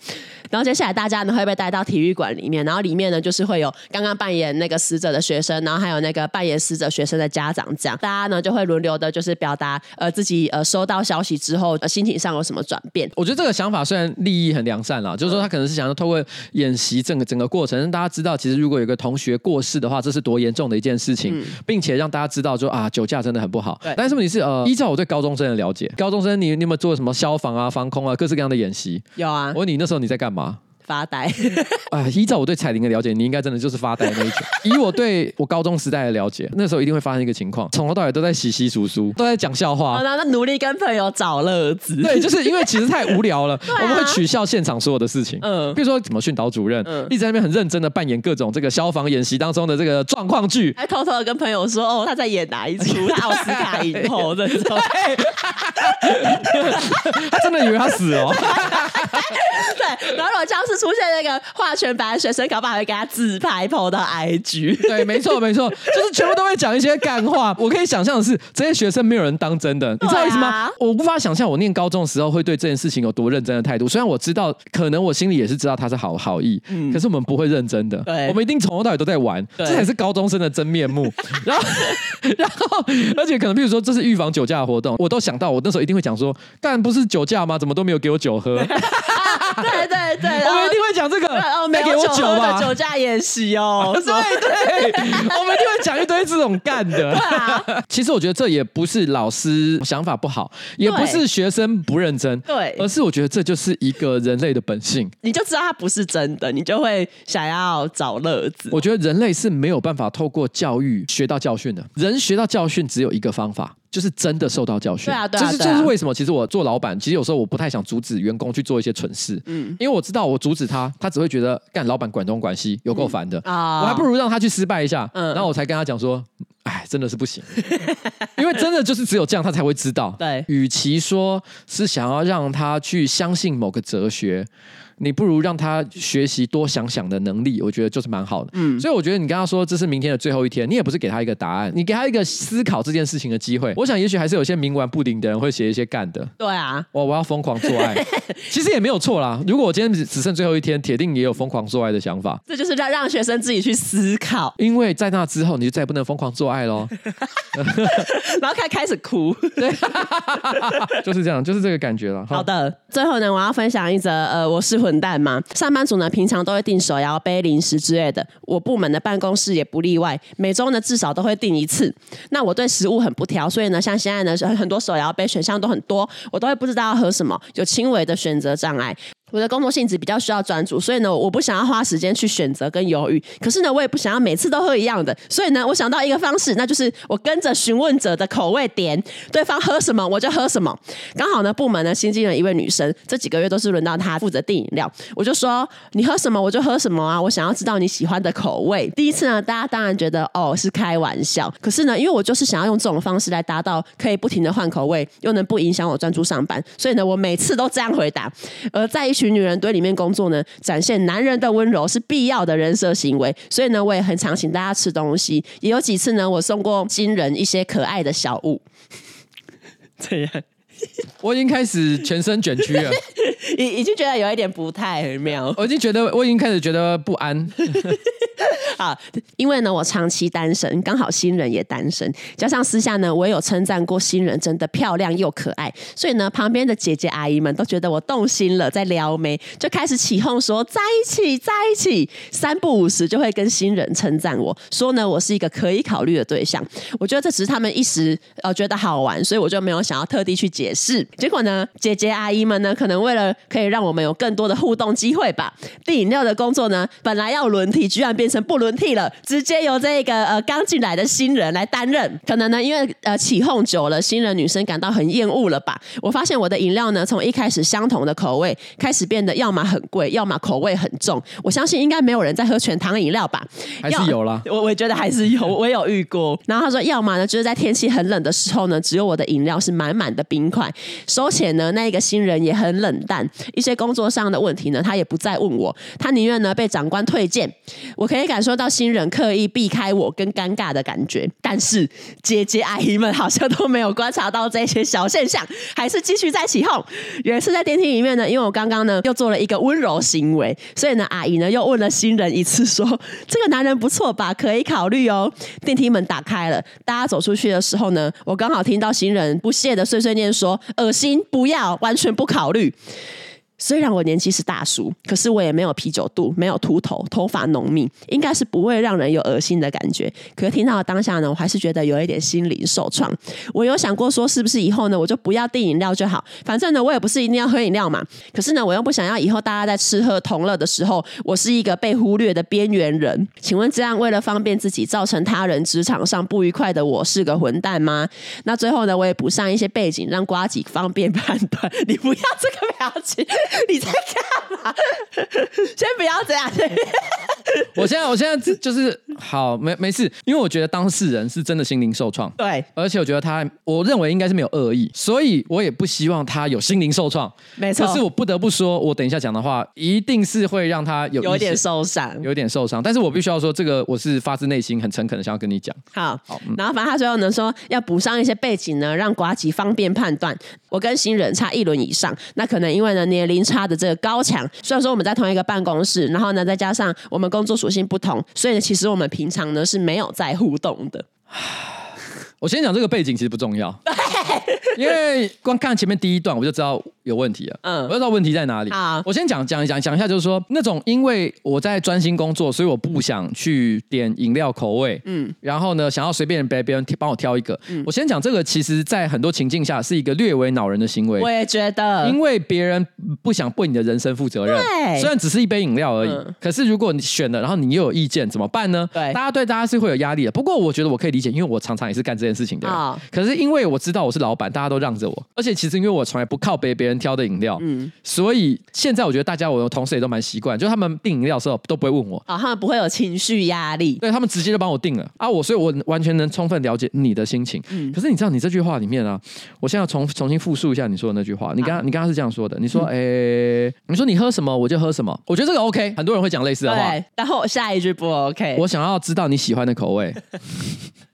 然后接下来大家呢会被带到体育馆里面，然后里面呢就是会有刚刚扮演那个死者的学生，然后还有那个扮演死者学生的家长，这样大家呢就会轮流的，就是表达呃自己呃收到消息之后，呃，心情上有什么转变。我觉得这个想法虽然利益很良善啦，就是说他可能是想要透过演习整个整个过程，让大家知道其实如果有个同学过世的话，这是多严重的一件事情，嗯、并且让大家知道说啊酒驾真的很不好。但是问题是呃，依照我对高中生的了解，高中生你你有没有做什么消防啊、防空啊各式各样的演习？有啊。我问你那时候你在干嘛？发呆，哎，依照我对彩玲的了解，你应该真的就是发呆那一种。以我对我高中时代的了解，那时候一定会发生一个情况，从头到尾都在洗洗簌簌，都在讲笑话，那、哦、努力跟朋友找乐子。对，就是因为其实太无聊了，啊、我们会取笑现场所有的事情。嗯，比如说怎么训导主任，嗯，一直在那边很认真的扮演各种这个消防演习当中的这个状况剧，还偷偷的跟朋友说，哦，他在演哪一出？奥斯卡影后的这种，他真的以为他死了。对，然后如果教室出现那个。化全白的学生，搞不好还会给他自拍 po 到 IG。对，没错，没错，就是全部都会讲一些干话。我可以想象的是，这些学生没有人当真的，你知道为什么吗？我无法想象我念高中的时候会对这件事情有多认真的态度。虽然我知道，可能我心里也是知道他是好好意，嗯，可是我们不会认真的。对，我们一定从头到尾都在玩，这才是高中生的真面目。然后，然后，而且可能比如说这是预防酒驾的活动，我都想到我那时候一定会讲说，干不是酒驾吗？怎么都没有给我酒喝？对 对对，我们一定会讲这个。哦，没给我酒吧？酒驾演习哦，对对，我们一定会讲一堆这种干的。对啊，其实我觉得这也不是老师想法不好，也不是学生不认真，对，而是我觉得这就是一个人类的本性。你就知道它不是真的，你就会想要找乐子。我觉得人类是没有办法透过教育学到教训的，人学到教训只有一个方法。就是真的受到教训，对啊，对啊，就是就是为什么？其实我做老板，其实有时候我不太想阻止员工去做一些蠢事，嗯，因为我知道我阻止他，他只会觉得干老板管东管西，有够烦的啊，我还不如让他去失败一下，嗯，然后我才跟他讲说。哎，真的是不行，因为真的就是只有这样，他才会知道。对，与其说是想要让他去相信某个哲学。你不如让他学习多想想的能力，我觉得就是蛮好的。嗯，所以我觉得你跟他说这是明天的最后一天，你也不是给他一个答案，你给他一个思考这件事情的机会。我想也许还是有些冥顽不灵的人会写一些干的。对啊，我我要疯狂做爱，其实也没有错啦。如果我今天只剩最后一天，铁定也有疯狂做爱的想法。这就是让让学生自己去思考，因为在那之后你就再也不能疯狂做爱喽。然后开开始哭，对，就是这样，就是这个感觉了。好的，最后呢，我要分享一则呃，我是混蛋吗。上班族呢，平常都会订手摇杯、零食之类的。我部门的办公室也不例外，每周呢至少都会订一次。那我对食物很不挑，所以呢，像现在呢，很多手摇杯选项都很多，我都会不知道要喝什么，有轻微的选择障碍。我的工作性质比较需要专注，所以呢，我不想要花时间去选择跟犹豫。可是呢，我也不想要每次都喝一样的，所以呢，我想到一个方式，那就是我跟着询问者的口味点，对方喝什么我就喝什么。刚好呢，部门呢新进了一位女生，这几个月都是轮到她负责订饮料，我就说你喝什么我就喝什么啊，我想要知道你喜欢的口味。第一次呢，大家当然觉得哦是开玩笑，可是呢，因为我就是想要用这种方式来达到可以不停的换口味，又能不影响我专注上班，所以呢，我每次都这样回答。而在一群女人堆里面工作呢，展现男人的温柔是必要的人设行为，所以呢，我也很常请大家吃东西，也有几次呢，我送过新人一些可爱的小物。这样，我已经开始全身卷曲了，已已经觉得有一点不太妙，我已经觉得我已经开始觉得不安。好，因为呢，我长期单身，刚好新人也单身，加上私下呢，我也有称赞过新人真的漂亮又可爱，所以呢，旁边的姐姐阿姨们都觉得我动心了，在撩妹，就开始起哄说在一起，在一起，三不五时就会跟新人称赞我说呢，我是一个可以考虑的对象。我觉得这只是他们一时呃觉得好玩，所以我就没有想要特地去解释。结果呢，姐姐阿姨们呢，可能为了可以让我们有更多的互动机会吧，递饮料的工作呢，本来要轮替，居然变成不轮。替了，直接由这个呃刚进来的新人来担任。可能呢，因为呃起哄久了，新人女生感到很厌恶了吧？我发现我的饮料呢，从一开始相同的口味，开始变得要么很贵，要么口味很重。我相信应该没有人在喝全糖饮料吧？还是有了。我我觉得还是有，我也有遇过。然后他说，要么呢，就是在天气很冷的时候呢，只有我的饮料是满满的冰块。收钱呢，那一个新人也很冷淡。一些工作上的问题呢，他也不再问我，他宁愿呢被长官推荐。我可以感受到新人刻意避开我跟尴尬的感觉，但是姐姐阿姨们好像都没有观察到这些小现象，还是继续在起哄。有一次在电梯里面呢，因为我刚刚呢又做了一个温柔行为，所以呢阿姨呢又问了新人一次，说这个男人不错吧，可以考虑哦。电梯门打开了，大家走出去的时候呢，我刚好听到新人不屑的碎碎念说：“恶心，不要，完全不考虑。”虽然我年纪是大叔，可是我也没有啤酒肚，没有秃头，头发浓密，应该是不会让人有恶心的感觉。可是听到当下呢，我还是觉得有一点心灵受创。我有想过说，是不是以后呢，我就不要订饮料就好，反正呢，我也不是一定要喝饮料嘛。可是呢，我又不想要以后大家在吃喝同乐的时候，我是一个被忽略的边缘人。请问这样为了方便自己，造成他人职场上不愉快的我是个混蛋吗？那最后呢，我也补上一些背景，让瓜子方便判断。你不要这个表情。你在干嘛？先不要这样。我现在，我现在就是好，没没事，因为我觉得当事人是真的心灵受创，对，而且我觉得他，我认为应该是没有恶意，所以我也不希望他有心灵受创，没错。可是我不得不说，我等一下讲的话一定是会让他有有点受伤，有点受伤。但是我必须要说，这个我是发自内心很诚恳的想要跟你讲。好，好，然后反正他最后呢说要补上一些背景呢，让瓜吉方便判断。我跟新人差一轮以上，那可能因为呢年龄差的这个高墙，虽然说我们在同一个办公室，然后呢再加上我们工作属性不同，所以呢其实我们平常呢是没有在互动的。我先讲这个背景其实不重要，因为光看前面第一段我就知道。有问题了，嗯，我不知道问题在哪里。啊，我先讲讲讲讲一下，就是说那种因为我在专心工作，所以我不想去点饮料口味，嗯，然后呢，想要随便别别人帮我挑一个。嗯，我先讲这个，其实在很多情境下是一个略微恼人的行为。我也觉得，因为别人不想为你的人生负责任。对，虽然只是一杯饮料而已，嗯、可是如果你选了，然后你又有意见，怎么办呢？对，大家对大家是会有压力的。不过我觉得我可以理解，因为我常常也是干这件事情的。哦、可是因为我知道我是老板，大家都让着我，而且其实因为我从来不靠背别人挑的饮料，嗯，所以现在我觉得大家我的同事也都蛮习惯，就他们订饮料的时候都不会问我。啊、哦，他们不会有情绪压力，对他们直接就帮我订了。啊，我所以我完全能充分了解你的心情。嗯，可是你知道你这句话里面啊，我现在要重重新复述一下你说的那句话，你刚刚你刚刚是这样说的，你说，哎、嗯。欸，你说你喝什么我就喝什么，我觉得这个 OK，很多人会讲类似的话，对，然后下一句不 OK，我想要知道你喜欢的口味。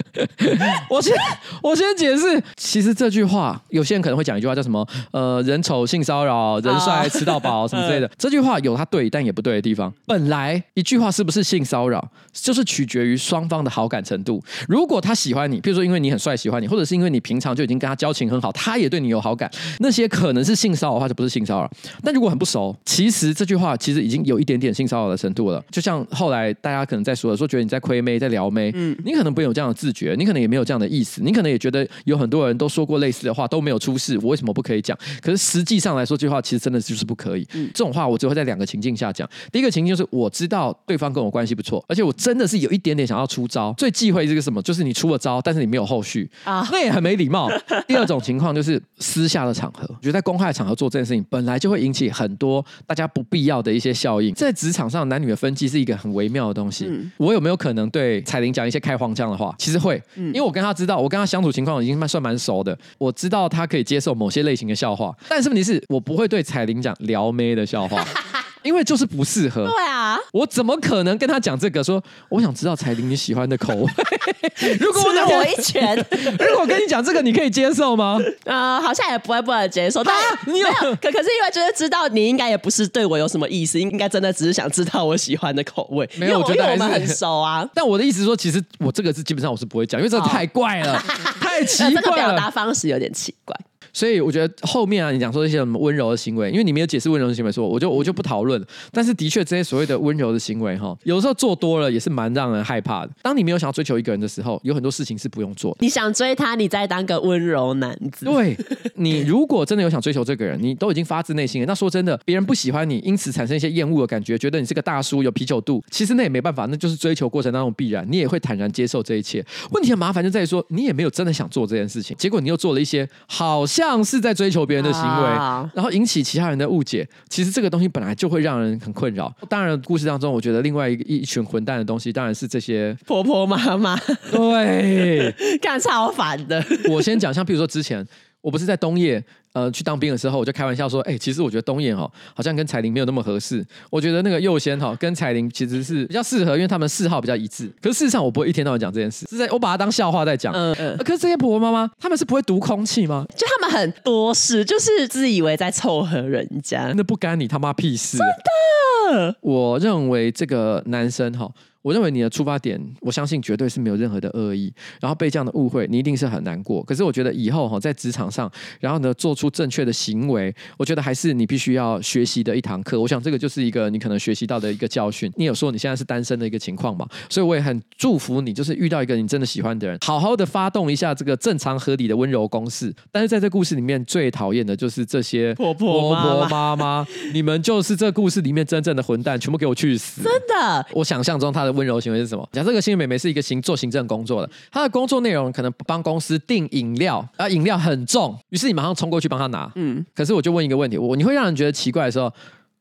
我先我先解释，其实这句话有些人可能会讲一句话叫什么？呃，人丑性骚扰，人帅吃到饱什么之类的。这句话有它对但也不对的地方。本来一句话是不是性骚扰，就是取决于双方的好感程度。如果他喜欢你，比如说因为你很帅喜欢你，或者是因为你平常就已经跟他交情很好，他也对你有好感，那些可能是性骚扰的话就不是性骚扰。但如果很不熟，其实这句话其实已经有一点点性骚扰的程度了。就像后来大家可能在说的，说觉得你在亏妹，在撩妹，嗯，你可能不会有这样的自觉，你可能也没有这样的意思，你可能也觉得有很多人都说过类似的话都没有出事，我为什么不可以讲？可是实际上来说，这句话其实真的就是不可以。嗯，这种话我只会在两个情境下讲。第一个情境就是我知道对方跟我关系不错，而且我真的是有一点点想要出招。最忌讳这个什么？就是你出了招，但是你没有后续啊，那也很没礼貌。第二种情况就是私下的场合，我觉得在公开的场合做这件事情，本来就会引起很多大家不必要的一些效应。在职场上，男女的分际是一个很微妙的东西。嗯，我有没有可能对彩玲讲一些开黄腔的话？其实会，嗯，因为我。我跟他知道，我跟他相处情况已经算蛮熟的。我知道他可以接受某些类型的笑话，但是问题是我不会对彩玲讲撩妹的笑话。因为就是不适合。对啊，我怎么可能跟他讲这个？说我想知道彩玲你喜欢的口味。如果我我一拳，如果我跟你讲这个，你可以接受吗？呃，好像也不会不能接受。但你有没有？可可是因为就是知道你应该也不是对我有什么意思，应该真的只是想知道我喜欢的口味。没有，我觉得我们很熟啊。但我的意思是说，其实我这个是基本上我是不会讲，因为这个太怪了，太奇怪了。这个表达方式有点奇怪。所以我觉得后面啊，你讲说一些什么温柔的行为，因为你没有解释温柔的行为，说我就我就不讨论。但是的确，这些所谓的温柔的行为，哈，有时候做多了也是蛮让人害怕的。当你没有想要追求一个人的时候，有很多事情是不用做的。你想追他，你再当个温柔男子。对，你如果真的有想追求这个人，你都已经发自内心了。那说真的，别人不喜欢你，因此产生一些厌恶的感觉，觉得你是个大叔，有啤酒肚，其实那也没办法，那就是追求过程当中必然，你也会坦然接受这一切。问题的麻烦就在于说，你也没有真的想做这件事情，结果你又做了一些好像是在追求。别人的行为，然后引起其他人的误解。其实这个东西本来就会让人很困扰。当然，故事当中，我觉得另外一个一群混蛋的东西，当然是这些婆婆妈妈。对，干超烦的。我先讲，像比如说之前，我不是在东叶。呃，去当兵的时候，我就开玩笑说，哎、欸，其实我觉得东彦哈，好像跟彩玲没有那么合适。我觉得那个右先哈，跟彩玲其实是比较适合，因为他们嗜好比较一致。可是事实上，我不会一天到晚讲这件事，是在我把它当笑话在讲。嗯嗯。可是这些婆婆妈妈，他们是不会读空气吗？就他们很多事，就是自以为在凑合人家，那不干你他妈屁事。真的。我认为这个男生哈。我认为你的出发点，我相信绝对是没有任何的恶意，然后被这样的误会，你一定是很难过。可是我觉得以后哈，在职场上，然后呢，做出正确的行为，我觉得还是你必须要学习的一堂课。我想这个就是一个你可能学习到的一个教训。你有说你现在是单身的一个情况嘛？所以我也很祝福你，就是遇到一个你真的喜欢的人，好好的发动一下这个正常合理的温柔攻势。但是在这故事里面，最讨厌的就是这些婆婆婆妈妈，你们就是这故事里面真正的混蛋，全部给我去死！真的，我想象中他的。温柔行为是什么？讲这个新美眉是一个行做行政工作的，她的工作内容可能帮公司订饮料，啊，饮料很重，于是你马上冲过去帮他拿。嗯，可是我就问一个问题，我你会让人觉得奇怪的时候，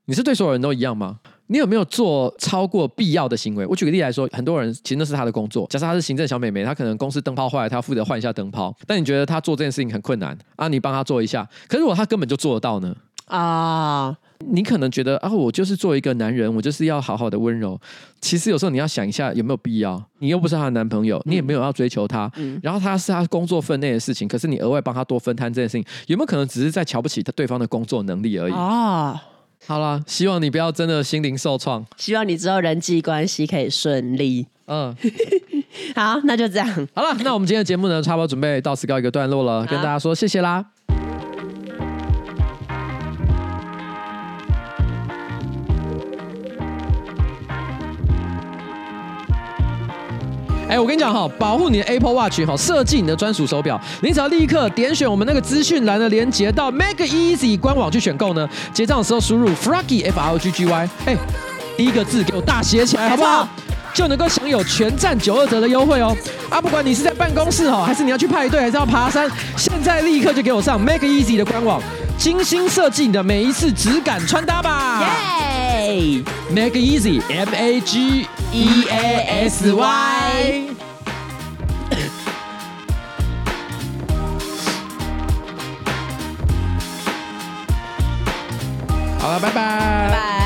你是对所有人都一样吗？你有没有做超过必要的行为？我举个例来说，很多人其实那是他的工作，假设他是行政小美眉，她可能公司灯泡坏了，她要负责换一下灯泡，但你觉得她做这件事情很困难啊？你帮她做一下，可是如果她根本就做得到呢？啊。你可能觉得啊，我就是做一个男人，我就是要好好的温柔。其实有时候你要想一下，有没有必要？你又不是她的男朋友，你也没有要追求她。嗯，然后她是她工作分内的事情，可是你额外帮她多分摊这件事情，有没有可能只是在瞧不起他对方的工作能力而已？啊，好了，希望你不要真的心灵受创。希望你之后人际关系可以顺利。嗯，好，那就这样。好了，那我们今天的节目呢，差不多准备到此告一个段落了，跟大家说谢谢啦。哎，我跟你讲哈，保护你的 Apple Watch 哈，设计你的专属手表，你只要立刻点选我们那个资讯栏的连接到 Make Easy 官网去选购呢。结账的时候输入 Froggy F R O G G Y，哎，第一个字给我大写起来，好不好？就能够享有全站九二折的优惠哦！啊，不管你是在办公室哈，还是你要去派对，还是要爬山，现在立刻就给我上 Make Easy 的官网，精心设计你的每一次质感穿搭吧！耶！Make Easy，M A G E A S Y。好了，拜拜。